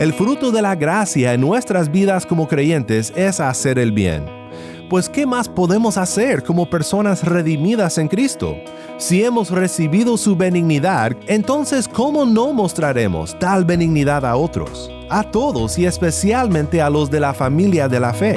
El fruto de la gracia en nuestras vidas como creyentes es hacer el bien. Pues ¿qué más podemos hacer como personas redimidas en Cristo? Si hemos recibido su benignidad, entonces ¿cómo no mostraremos tal benignidad a otros? A todos y especialmente a los de la familia de la fe.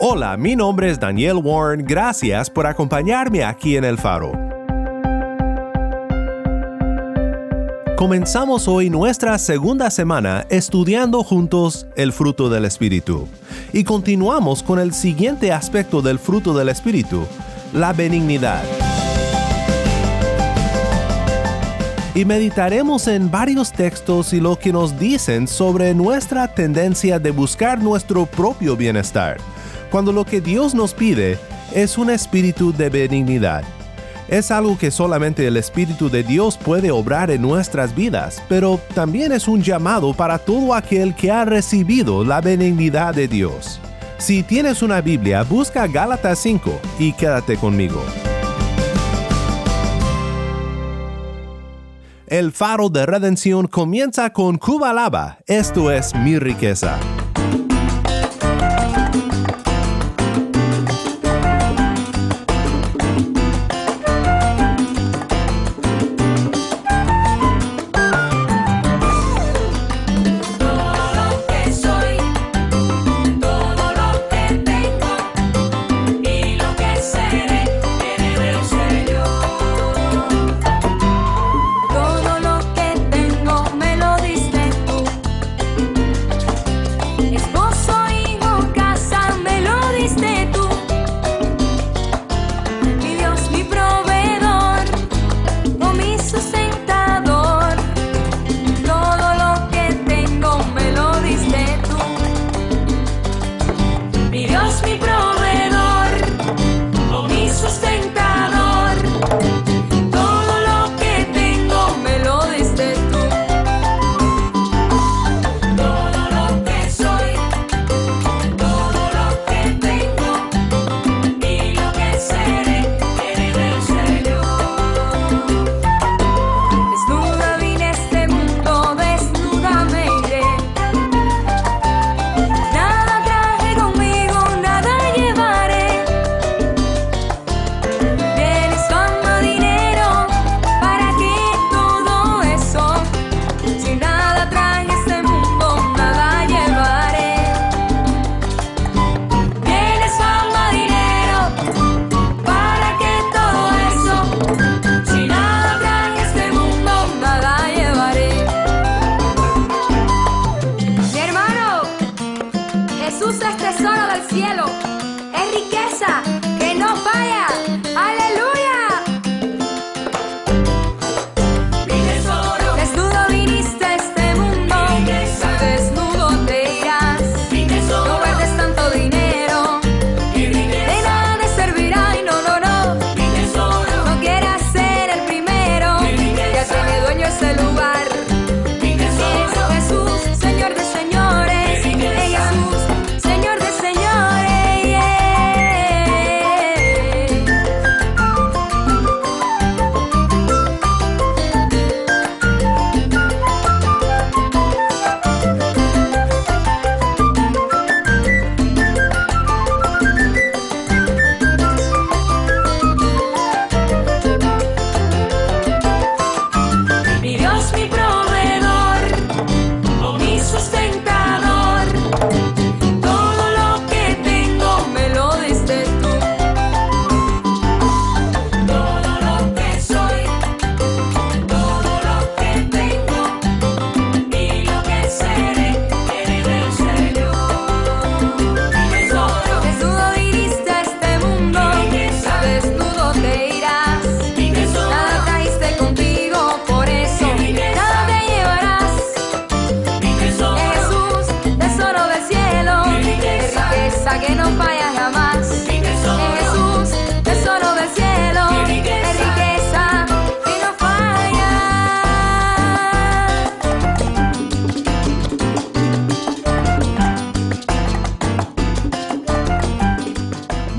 Hola, mi nombre es Daniel Warren. Gracias por acompañarme aquí en El Faro. Comenzamos hoy nuestra segunda semana estudiando juntos el fruto del Espíritu. Y continuamos con el siguiente aspecto del fruto del Espíritu, la benignidad. Y meditaremos en varios textos y lo que nos dicen sobre nuestra tendencia de buscar nuestro propio bienestar cuando lo que Dios nos pide es un espíritu de benignidad. Es algo que solamente el Espíritu de Dios puede obrar en nuestras vidas, pero también es un llamado para todo aquel que ha recibido la benignidad de Dios. Si tienes una Biblia, busca Gálatas 5 y quédate conmigo. El faro de redención comienza con Cuba Lava, esto es mi riqueza.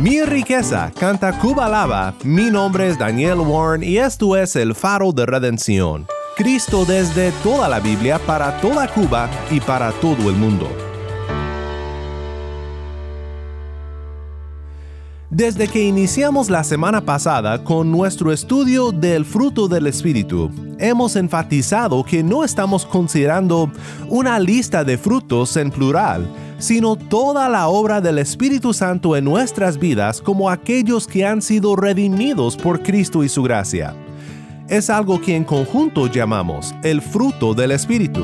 Mi riqueza canta Cuba Lava. Mi nombre es Daniel Warren y esto es el faro de redención. Cristo desde toda la Biblia para toda Cuba y para todo el mundo. Desde que iniciamos la semana pasada con nuestro estudio del fruto del Espíritu, hemos enfatizado que no estamos considerando una lista de frutos en plural, sino toda la obra del Espíritu Santo en nuestras vidas como aquellos que han sido redimidos por Cristo y su gracia. Es algo que en conjunto llamamos el fruto del Espíritu.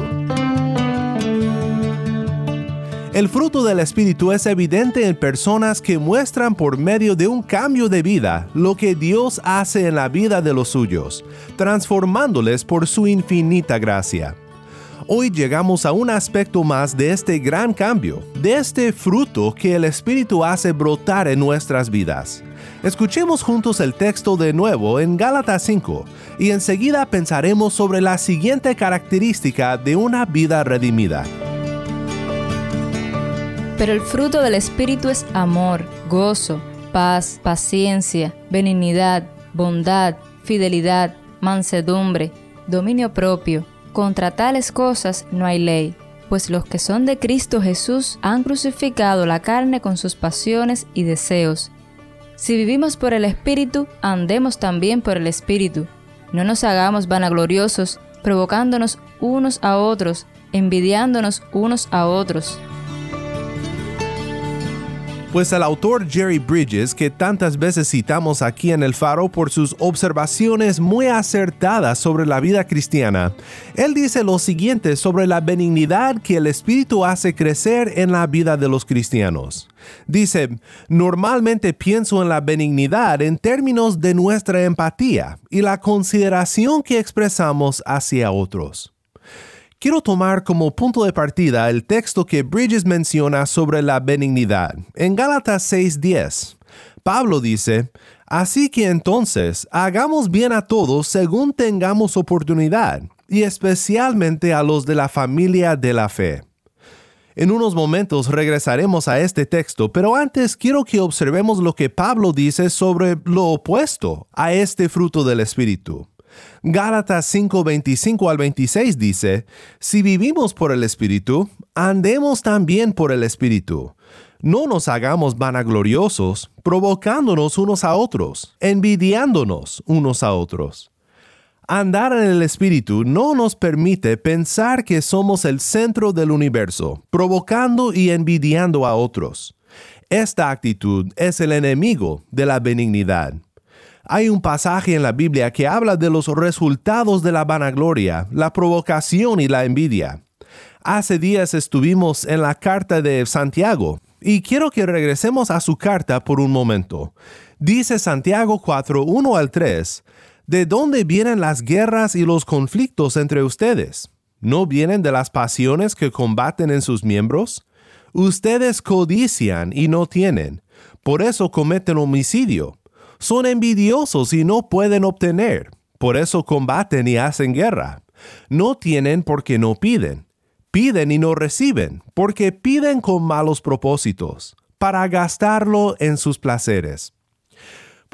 El fruto del Espíritu es evidente en personas que muestran por medio de un cambio de vida lo que Dios hace en la vida de los suyos, transformándoles por su infinita gracia. Hoy llegamos a un aspecto más de este gran cambio, de este fruto que el Espíritu hace brotar en nuestras vidas. Escuchemos juntos el texto de nuevo en Gálatas 5 y enseguida pensaremos sobre la siguiente característica de una vida redimida. Pero el fruto del Espíritu es amor, gozo, paz, paciencia, benignidad, bondad, fidelidad, mansedumbre, dominio propio. Contra tales cosas no hay ley, pues los que son de Cristo Jesús han crucificado la carne con sus pasiones y deseos. Si vivimos por el Espíritu, andemos también por el Espíritu. No nos hagamos vanagloriosos, provocándonos unos a otros, envidiándonos unos a otros. Pues el autor Jerry Bridges, que tantas veces citamos aquí en el faro por sus observaciones muy acertadas sobre la vida cristiana, él dice lo siguiente sobre la benignidad que el Espíritu hace crecer en la vida de los cristianos. Dice, normalmente pienso en la benignidad en términos de nuestra empatía y la consideración que expresamos hacia otros quiero tomar como punto de partida el texto que Bridges menciona sobre la benignidad. En Gálatas 6:10, Pablo dice, Así que entonces, hagamos bien a todos según tengamos oportunidad, y especialmente a los de la familia de la fe. En unos momentos regresaremos a este texto, pero antes quiero que observemos lo que Pablo dice sobre lo opuesto a este fruto del Espíritu. Gálatas 5, 25 al 26 dice, Si vivimos por el Espíritu, andemos también por el Espíritu. No nos hagamos vanagloriosos, provocándonos unos a otros, envidiándonos unos a otros. Andar en el Espíritu no nos permite pensar que somos el centro del universo, provocando y envidiando a otros. Esta actitud es el enemigo de la benignidad. Hay un pasaje en la Biblia que habla de los resultados de la vanagloria, la provocación y la envidia. Hace días estuvimos en la carta de Santiago y quiero que regresemos a su carta por un momento. Dice Santiago 4, 1 al 3, ¿de dónde vienen las guerras y los conflictos entre ustedes? ¿No vienen de las pasiones que combaten en sus miembros? Ustedes codician y no tienen, por eso cometen homicidio son envidiosos y no pueden obtener, por eso combaten y hacen guerra. No tienen porque no piden. Piden y no reciben, porque piden con malos propósitos, para gastarlo en sus placeres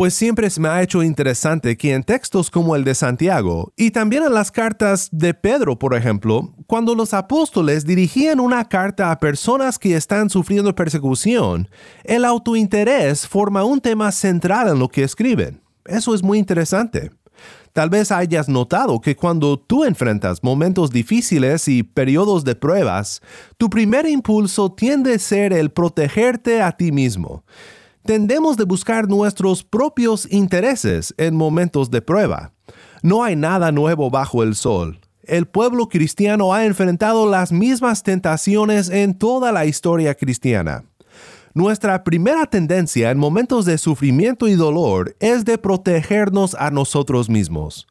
pues siempre se me ha hecho interesante que en textos como el de Santiago y también en las cartas de Pedro, por ejemplo, cuando los apóstoles dirigían una carta a personas que están sufriendo persecución, el autointerés forma un tema central en lo que escriben. Eso es muy interesante. Tal vez hayas notado que cuando tú enfrentas momentos difíciles y periodos de pruebas, tu primer impulso tiende a ser el protegerte a ti mismo tendemos de buscar nuestros propios intereses en momentos de prueba. No hay nada nuevo bajo el sol. El pueblo cristiano ha enfrentado las mismas tentaciones en toda la historia cristiana. Nuestra primera tendencia en momentos de sufrimiento y dolor es de protegernos a nosotros mismos.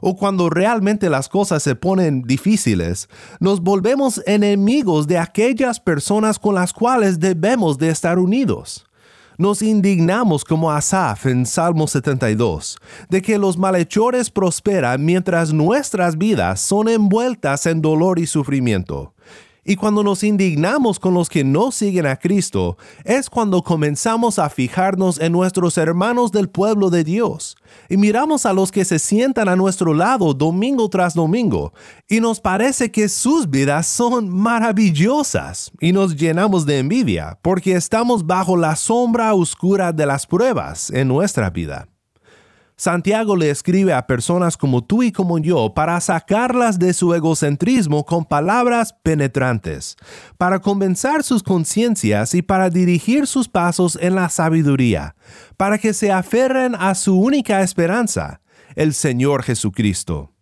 O cuando realmente las cosas se ponen difíciles, nos volvemos enemigos de aquellas personas con las cuales debemos de estar unidos. Nos indignamos como Asaf en Salmo 72, de que los malhechores prosperan mientras nuestras vidas son envueltas en dolor y sufrimiento. Y cuando nos indignamos con los que no siguen a Cristo, es cuando comenzamos a fijarnos en nuestros hermanos del pueblo de Dios. Y miramos a los que se sientan a nuestro lado domingo tras domingo, y nos parece que sus vidas son maravillosas, y nos llenamos de envidia, porque estamos bajo la sombra oscura de las pruebas en nuestra vida. Santiago le escribe a personas como tú y como yo para sacarlas de su egocentrismo con palabras penetrantes, para convencer sus conciencias y para dirigir sus pasos en la sabiduría, para que se aferren a su única esperanza, el Señor Jesucristo.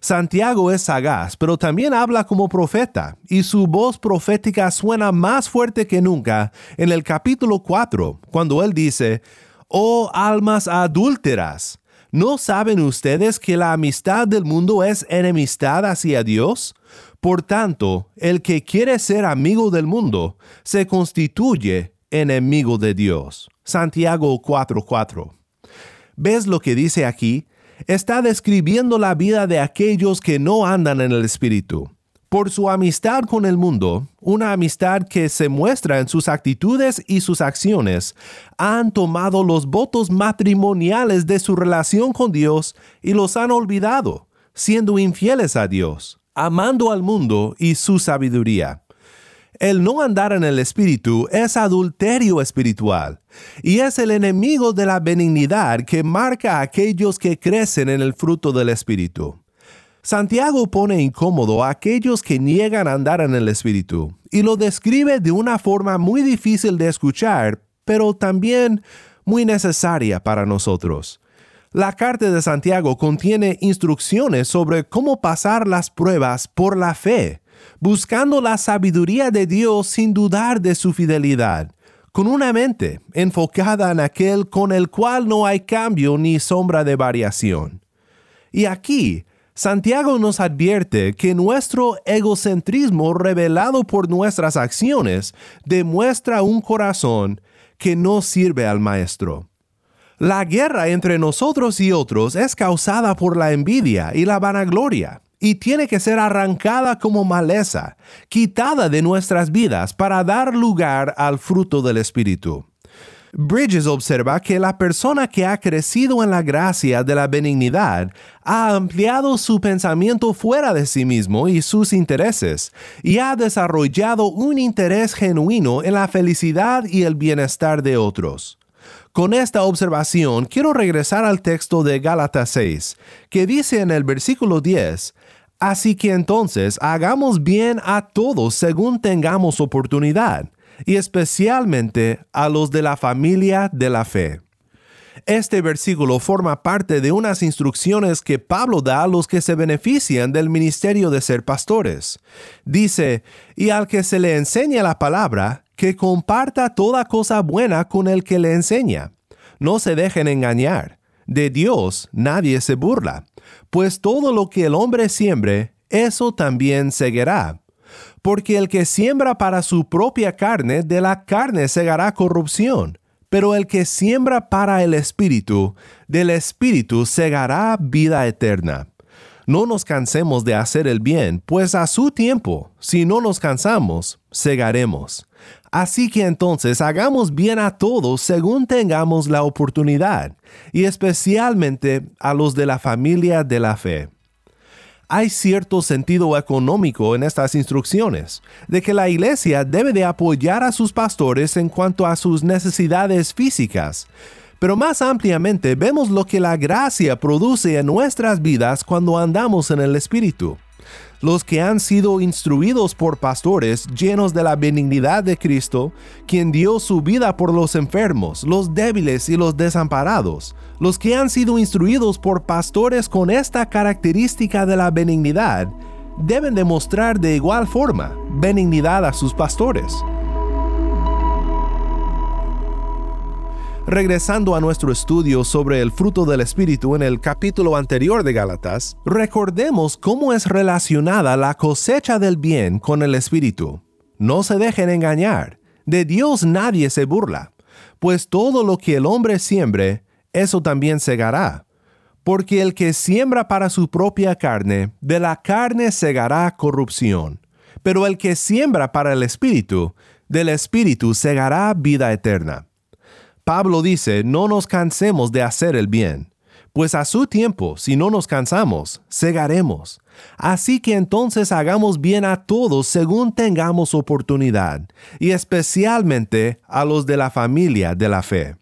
Santiago es sagaz, pero también habla como profeta, y su voz profética suena más fuerte que nunca en el capítulo 4, cuando él dice, Oh almas adúlteras, ¿no saben ustedes que la amistad del mundo es enemistad hacia Dios? Por tanto, el que quiere ser amigo del mundo se constituye enemigo de Dios. Santiago 4:4. ¿Ves lo que dice aquí? Está describiendo la vida de aquellos que no andan en el Espíritu por su amistad con el mundo, una amistad que se muestra en sus actitudes y sus acciones, han tomado los votos matrimoniales de su relación con Dios y los han olvidado, siendo infieles a Dios, amando al mundo y su sabiduría. El no andar en el Espíritu es adulterio espiritual y es el enemigo de la benignidad que marca a aquellos que crecen en el fruto del Espíritu. Santiago pone incómodo a aquellos que niegan andar en el Espíritu y lo describe de una forma muy difícil de escuchar, pero también muy necesaria para nosotros. La carta de Santiago contiene instrucciones sobre cómo pasar las pruebas por la fe, buscando la sabiduría de Dios sin dudar de su fidelidad, con una mente enfocada en aquel con el cual no hay cambio ni sombra de variación. Y aquí, Santiago nos advierte que nuestro egocentrismo revelado por nuestras acciones demuestra un corazón que no sirve al Maestro. La guerra entre nosotros y otros es causada por la envidia y la vanagloria, y tiene que ser arrancada como maleza, quitada de nuestras vidas para dar lugar al fruto del Espíritu. Bridges observa que la persona que ha crecido en la gracia de la benignidad ha ampliado su pensamiento fuera de sí mismo y sus intereses, y ha desarrollado un interés genuino en la felicidad y el bienestar de otros. Con esta observación quiero regresar al texto de Gálatas 6, que dice en el versículo 10, Así que entonces hagamos bien a todos según tengamos oportunidad y especialmente a los de la familia de la fe. Este versículo forma parte de unas instrucciones que Pablo da a los que se benefician del ministerio de ser pastores. Dice, y al que se le enseña la palabra, que comparta toda cosa buena con el que le enseña. No se dejen engañar. De Dios nadie se burla, pues todo lo que el hombre siembre, eso también seguirá porque el que siembra para su propia carne, de la carne segará corrupción, pero el que siembra para el Espíritu, del Espíritu segará vida eterna. No nos cansemos de hacer el bien, pues a su tiempo, si no nos cansamos, segaremos. Así que entonces hagamos bien a todos según tengamos la oportunidad, y especialmente a los de la familia de la fe hay cierto sentido económico en estas instrucciones, de que la iglesia debe de apoyar a sus pastores en cuanto a sus necesidades físicas. Pero más ampliamente vemos lo que la gracia produce en nuestras vidas cuando andamos en el Espíritu los que han sido instruidos por pastores llenos de la benignidad de Cristo, quien dio su vida por los enfermos, los débiles y los desamparados, los que han sido instruidos por pastores con esta característica de la benignidad, deben demostrar de igual forma benignidad a sus pastores. Regresando a nuestro estudio sobre el fruto del Espíritu en el capítulo anterior de Gálatas, recordemos cómo es relacionada la cosecha del bien con el Espíritu. No se dejen engañar, de Dios nadie se burla, pues todo lo que el hombre siembre, eso también segará. Porque el que siembra para su propia carne, de la carne segará corrupción Pero el que siembra para el Espíritu, del Espíritu segará vida eterna. Pablo dice, no nos cansemos de hacer el bien, pues a su tiempo, si no nos cansamos, segaremos. Así que entonces hagamos bien a todos según tengamos oportunidad, y especialmente a los de la familia de la fe.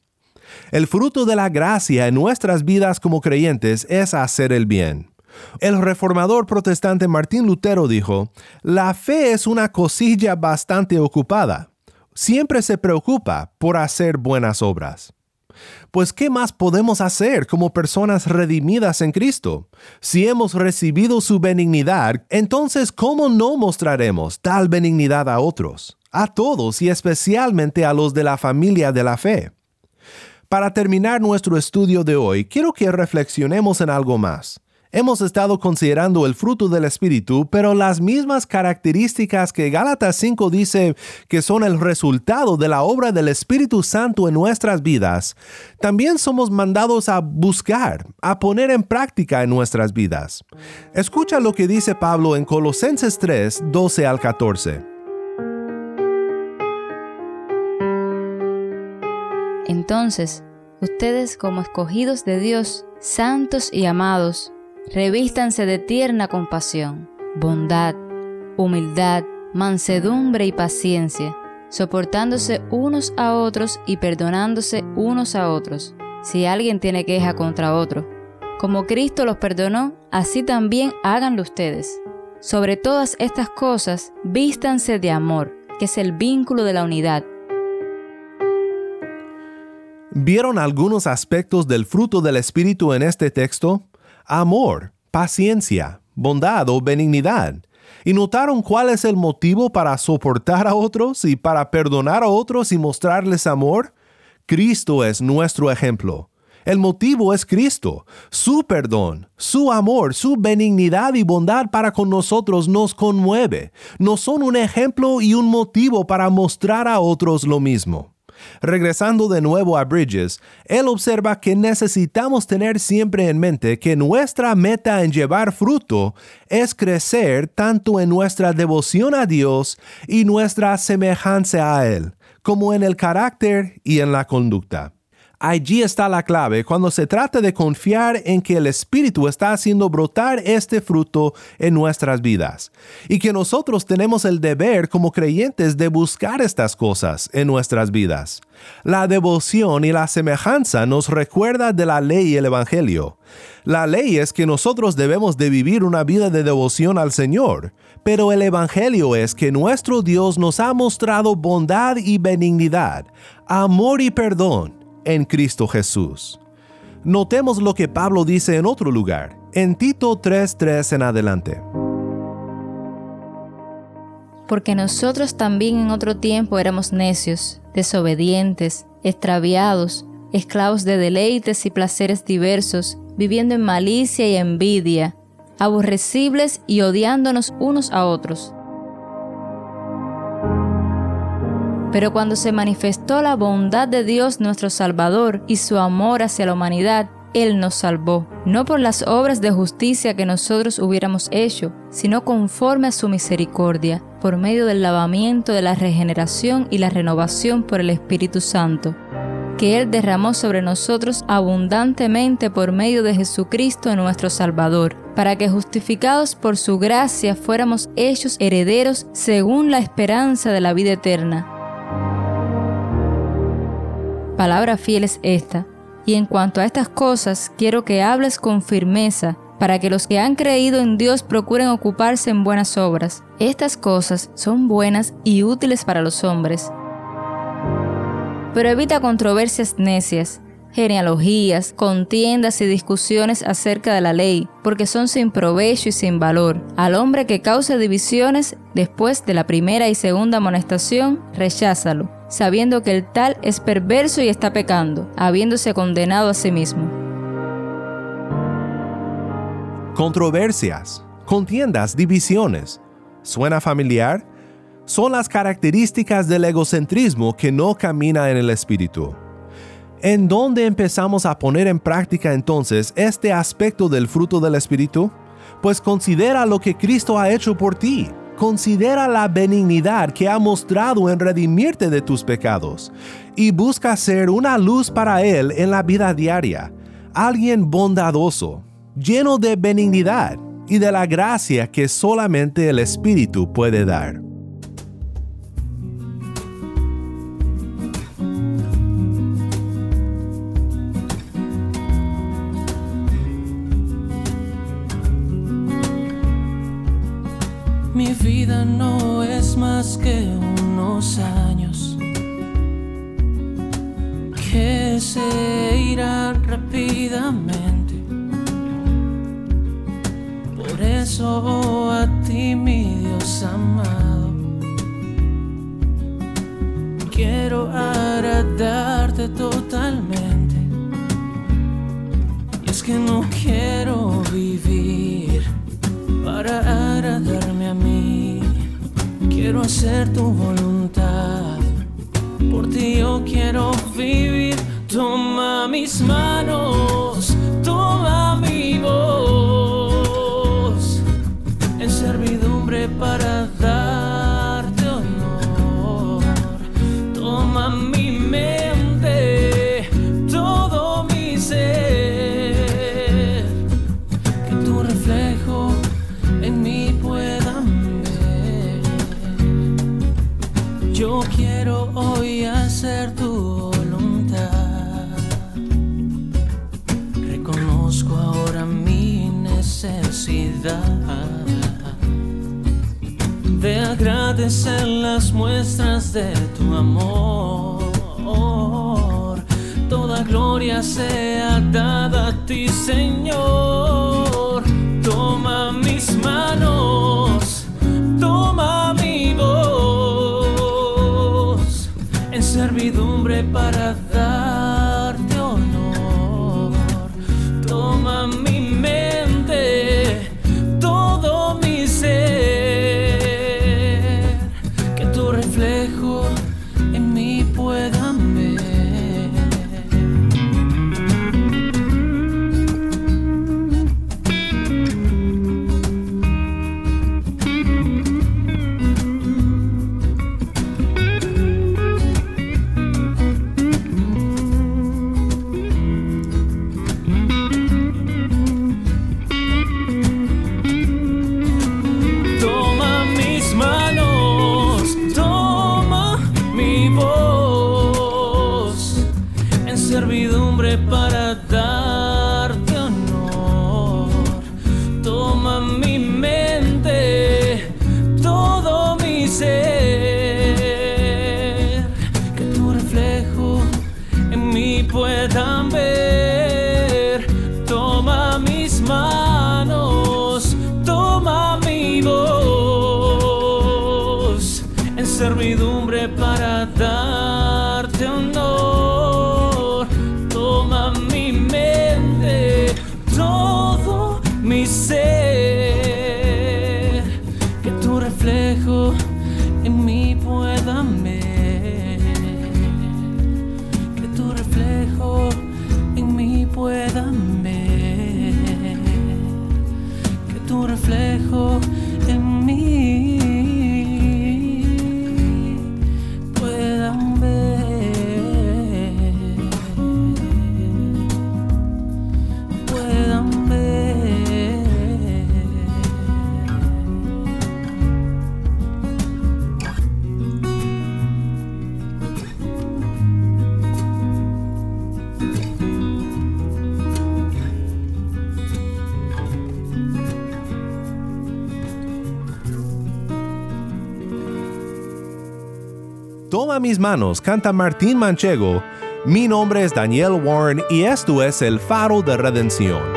El fruto de la gracia en nuestras vidas como creyentes es hacer el bien. El reformador protestante Martín Lutero dijo, la fe es una cosilla bastante ocupada. Siempre se preocupa por hacer buenas obras. Pues ¿qué más podemos hacer como personas redimidas en Cristo? Si hemos recibido su benignidad, entonces ¿cómo no mostraremos tal benignidad a otros? A todos y especialmente a los de la familia de la fe. Para terminar nuestro estudio de hoy, quiero que reflexionemos en algo más. Hemos estado considerando el fruto del Espíritu, pero las mismas características que Gálatas 5 dice que son el resultado de la obra del Espíritu Santo en nuestras vidas, también somos mandados a buscar, a poner en práctica en nuestras vidas. Escucha lo que dice Pablo en Colosenses 3, 12 al 14. Entonces, ustedes como escogidos de Dios, santos y amados, revístanse de tierna compasión, bondad, humildad, mansedumbre y paciencia, soportándose unos a otros y perdonándose unos a otros, si alguien tiene queja contra otro. Como Cristo los perdonó, así también háganlo ustedes. Sobre todas estas cosas, vístanse de amor, que es el vínculo de la unidad ¿Vieron algunos aspectos del fruto del Espíritu en este texto? Amor, paciencia, bondad o benignidad. ¿Y notaron cuál es el motivo para soportar a otros y para perdonar a otros y mostrarles amor? Cristo es nuestro ejemplo. El motivo es Cristo. Su perdón, su amor, su benignidad y bondad para con nosotros nos conmueve. Nos son un ejemplo y un motivo para mostrar a otros lo mismo. Regresando de nuevo a Bridges, él observa que necesitamos tener siempre en mente que nuestra meta en llevar fruto es crecer tanto en nuestra devoción a Dios y nuestra semejanza a Él, como en el carácter y en la conducta. Allí está la clave cuando se trata de confiar en que el Espíritu está haciendo brotar este fruto en nuestras vidas y que nosotros tenemos el deber como creyentes de buscar estas cosas en nuestras vidas. La devoción y la semejanza nos recuerda de la ley y el Evangelio. La ley es que nosotros debemos de vivir una vida de devoción al Señor, pero el Evangelio es que nuestro Dios nos ha mostrado bondad y benignidad, amor y perdón en Cristo Jesús. Notemos lo que Pablo dice en otro lugar, en Tito 3:3 en adelante. Porque nosotros también en otro tiempo éramos necios, desobedientes, extraviados, esclavos de deleites y placeres diversos, viviendo en malicia y envidia, aborrecibles y odiándonos unos a otros. Pero cuando se manifestó la bondad de Dios nuestro Salvador y su amor hacia la humanidad, Él nos salvó, no por las obras de justicia que nosotros hubiéramos hecho, sino conforme a su misericordia, por medio del lavamiento de la regeneración y la renovación por el Espíritu Santo, que Él derramó sobre nosotros abundantemente por medio de Jesucristo nuestro Salvador, para que justificados por su gracia fuéramos hechos herederos según la esperanza de la vida eterna palabra fiel es esta. Y en cuanto a estas cosas, quiero que hables con firmeza, para que los que han creído en Dios procuren ocuparse en buenas obras. Estas cosas son buenas y útiles para los hombres. Pero evita controversias necias, genealogías, contiendas y discusiones acerca de la ley, porque son sin provecho y sin valor. Al hombre que cause divisiones después de la primera y segunda amonestación, recházalo sabiendo que el tal es perverso y está pecando, habiéndose condenado a sí mismo. Controversias, contiendas, divisiones. ¿Suena familiar? Son las características del egocentrismo que no camina en el espíritu. ¿En dónde empezamos a poner en práctica entonces este aspecto del fruto del espíritu? Pues considera lo que Cristo ha hecho por ti considera la benignidad que ha mostrado en redimirte de tus pecados y busca ser una luz para Él en la vida diaria, alguien bondadoso, lleno de benignidad y de la gracia que solamente el Espíritu puede dar. Mi vida no es más que unos años que se irán rápidamente. Por eso a ti, mi Dios amado, quiero agradarte totalmente. Y es que no quiero vivir para agradarme a mí. Quiero hacer tu voluntad. Por ti yo quiero vivir. Toma mis manos, reflejo Toma mis manos, canta Martín Manchego. Mi nombre es Daniel Warren y esto es el faro de redención.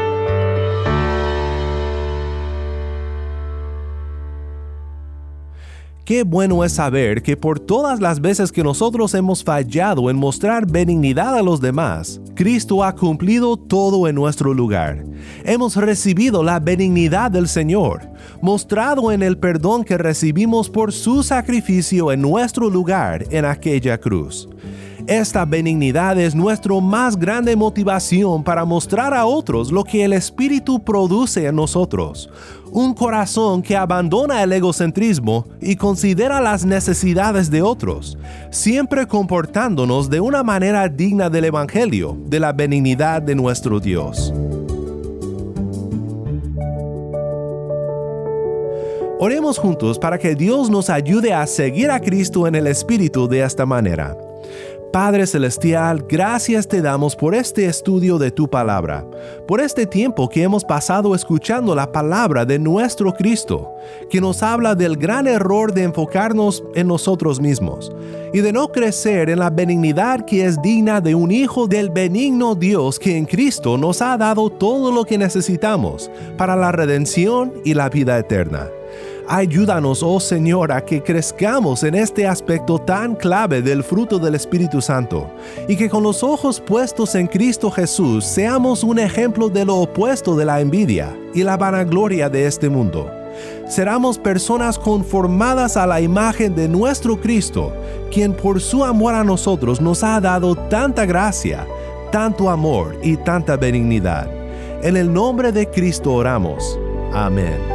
Qué bueno es saber que por todas las veces que nosotros hemos fallado en mostrar benignidad a los demás, Cristo ha cumplido todo en nuestro lugar. Hemos recibido la benignidad del Señor, mostrado en el perdón que recibimos por su sacrificio en nuestro lugar en aquella cruz. Esta benignidad es nuestra más grande motivación para mostrar a otros lo que el Espíritu produce en nosotros. Un corazón que abandona el egocentrismo y considera las necesidades de otros, siempre comportándonos de una manera digna del Evangelio, de la benignidad de nuestro Dios. Oremos juntos para que Dios nos ayude a seguir a Cristo en el Espíritu de esta manera. Padre Celestial, gracias te damos por este estudio de tu palabra, por este tiempo que hemos pasado escuchando la palabra de nuestro Cristo, que nos habla del gran error de enfocarnos en nosotros mismos y de no crecer en la benignidad que es digna de un Hijo del benigno Dios que en Cristo nos ha dado todo lo que necesitamos para la redención y la vida eterna. Ayúdanos, oh Señor, a que crezcamos en este aspecto tan clave del fruto del Espíritu Santo y que con los ojos puestos en Cristo Jesús seamos un ejemplo de lo opuesto de la envidia y la vanagloria de este mundo. Seramos personas conformadas a la imagen de nuestro Cristo, quien por su amor a nosotros nos ha dado tanta gracia, tanto amor y tanta benignidad. En el nombre de Cristo oramos. Amén.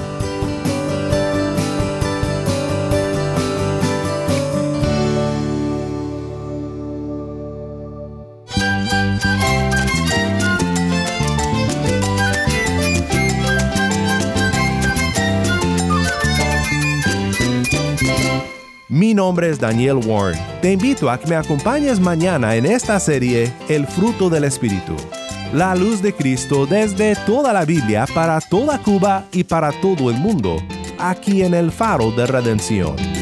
es Daniel Warren. Te invito a que me acompañes mañana en esta serie El fruto del Espíritu. La luz de Cristo desde toda la Biblia para toda Cuba y para todo el mundo, aquí en el faro de redención.